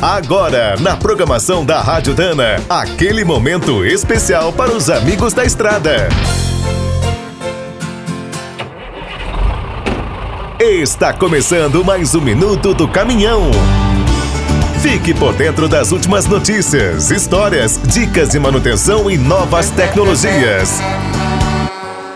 Agora, na programação da Rádio Dana, aquele momento especial para os amigos da estrada. Está começando mais um minuto do caminhão. Fique por dentro das últimas notícias, histórias, dicas de manutenção e novas tecnologias.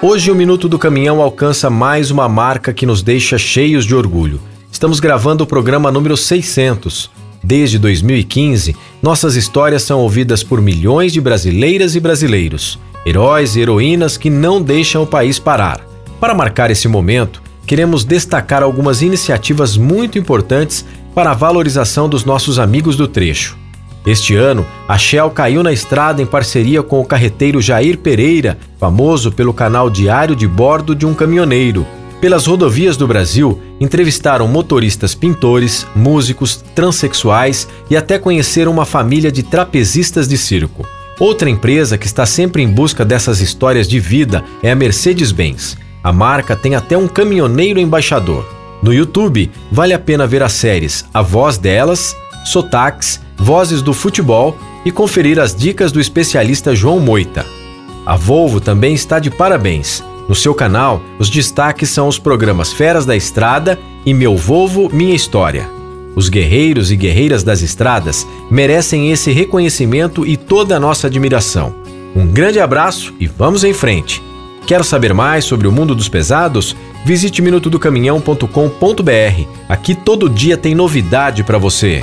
Hoje o Minuto do Caminhão alcança mais uma marca que nos deixa cheios de orgulho. Estamos gravando o programa número 600. Desde 2015, nossas histórias são ouvidas por milhões de brasileiras e brasileiros, heróis e heroínas que não deixam o país parar. Para marcar esse momento, queremos destacar algumas iniciativas muito importantes para a valorização dos nossos amigos do trecho. Este ano, a Shell caiu na estrada em parceria com o carreteiro Jair Pereira, famoso pelo canal diário de bordo de um caminhoneiro. Pelas rodovias do Brasil, entrevistaram motoristas pintores, músicos, transexuais e até conheceram uma família de trapezistas de circo. Outra empresa que está sempre em busca dessas histórias de vida é a Mercedes-Benz. A marca tem até um caminhoneiro embaixador. No YouTube, vale a pena ver as séries A Voz Delas, Sotaques, Vozes do Futebol e conferir as dicas do especialista João Moita. A Volvo também está de parabéns. No seu canal, os destaques são os programas Feras da Estrada e Meu Volvo, Minha História. Os guerreiros e guerreiras das estradas merecem esse reconhecimento e toda a nossa admiração. Um grande abraço e vamos em frente! Quer saber mais sobre o mundo dos pesados? Visite minutodocaminhão.com.br. Aqui todo dia tem novidade para você.